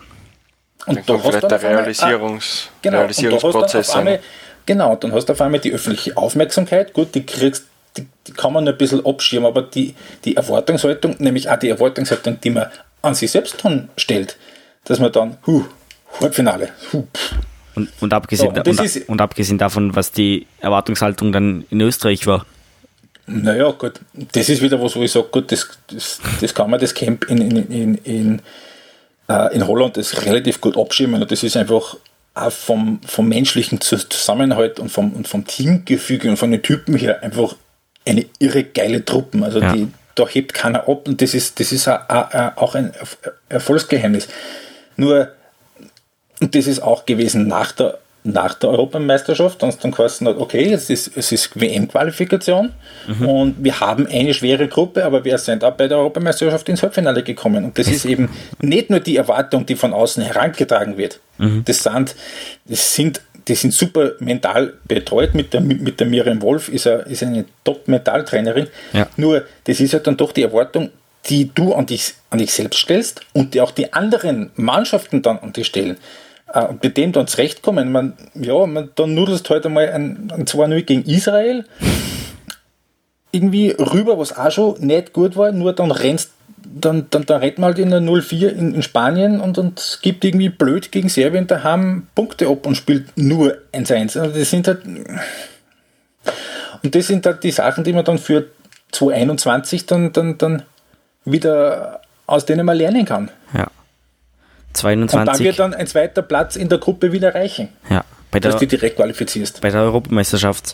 Und Dann kommt vielleicht dann der einmal- Realisierungs ah, genau, und da hast du dann Realisierungsprozess einmal, sein. Genau, dann hast du auf einmal die öffentliche Aufmerksamkeit. Gut, die kriegst, die, die kann man ein bisschen abschirmen, aber die, die Erwartungshaltung, nämlich auch die Erwartungshaltung, die man an sich selbst dann stellt, dass man dann, huh, Halbfinale, huh, pff, Und, und, abgesehen, So, und und, ist- und abgesehen davon, was die Erwartungshaltung dann in Österreich war. Naja, gut, das ist wieder was, wo ich sage, gut, das, das, das kann man das Camp in, in, in, in, äh, in Holland das relativ gut abschirmen und das ist einfach auch vom, vom menschlichen Zus- Zusammenhalt und vom, und vom Teamgefüge und von den Typen her einfach eine irre geile Truppen. Also Ja. die, da hebt keiner ab und das ist, das ist auch, ein Erf- Erfolgsgeheimnis. Nur, und das ist auch gewesen nach der, nach der Europameisterschaft, dann dann geheißen hat, okay, es ist, es ist WM-Qualifikation und wir haben eine schwere Gruppe, aber wir sind auch bei der Europameisterschaft ins Halbfinale gekommen. Und das ist eben nicht nur die Erwartung, die von außen herangetragen wird. Das sind, das sind die sind super mental betreut mit der, mit der Miriam Wolf, ist, eine, ist eine Top-Mentaltrainerin. Ja. Nur, das ist halt dann doch die Erwartung, die du an dich, an dich selbst stellst und die auch die anderen Mannschaften dann an dich stellen. Äh, Und mit dem dann zurechtkommen, man, ja, man, dann nudelst du halt einmal ein, ein 2-0 gegen Israel irgendwie rüber, was auch schon nicht gut war, nur dann rennst dann, dann, dann rennt man halt in der 0-4 in, in Spanien und, und gibt irgendwie blöd gegen Serbien daheim Punkte ab und spielt nur 1-1. Also das sind halt und das sind halt die Sachen, die man dann für 2021 dann, dann, dann wieder aus denen man lernen kann. Ja. Und dann 22. wird dann ein zweiter Platz in der Gruppe wieder reichen, ja. Bei der, dass du direkt qualifizierst. bei der Europameisterschaft,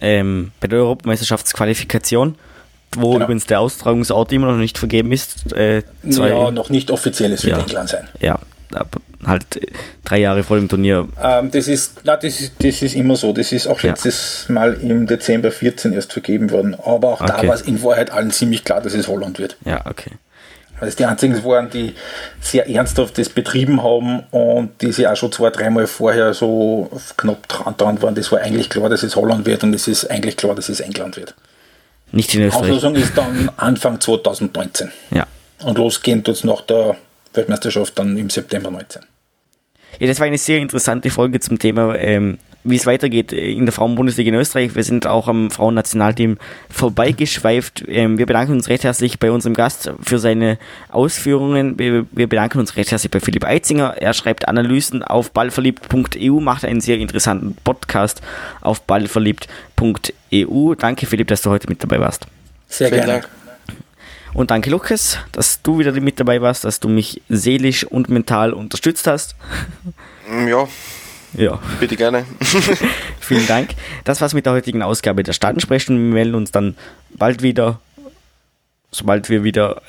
ähm, bei der Europameisterschaftsqualifikation, wo Genau. übrigens der Austragungsort immer noch nicht vergeben ist, äh, zwei, ja, noch nicht offiziell, es wird Ja. England sein. ja, halt äh, drei Jahre vor dem Turnier. Ähm, das, ist, na, das, ist, das ist immer so. Das ist auch Ja. letztes Mal im Dezember 14 erst vergeben worden. Aber auch da Okay. war es in Wahrheit allen ziemlich klar, dass es Holland wird. Ja, okay. Weil es die einzigen waren, die sehr ernsthaft das betrieben haben und die sich auch schon zwei, dreimal vorher so knapp dran, dran waren. Das war eigentlich klar, dass es Holland wird und es ist eigentlich klar, dass es England wird. Nicht in Österreich. Auslosung ist dann Anfang 2019. Ja. Und losgehen tut es nach der Weltmeisterschaft dann im September 19. Ja, das war eine sehr interessante Folge zum Thema ähm, wie es weitergeht in der Frauenbundesliga in Österreich. Wir sind auch am Frauennationalteam vorbeigeschweift. Ähm, wir bedanken uns recht herzlich bei unserem Gast für seine Ausführungen. Wir, wir bedanken uns recht herzlich bei Philipp Eitzinger. Er schreibt Analysen auf ballverliebt.eu, macht einen sehr interessanten Podcast auf ballverliebt.eu. Danke Philipp, dass du heute mit dabei warst. Sehr Vielen gerne. Dank. Und danke, Lukas, dass du wieder mit dabei warst, dass du mich seelisch und mental unterstützt hast. Ja. Ja. Bitte gerne. Vielen Dank. Das war's mit der heutigen Ausgabe der Staatensprechstunde. Wir melden uns dann bald wieder, sobald wir wieder ein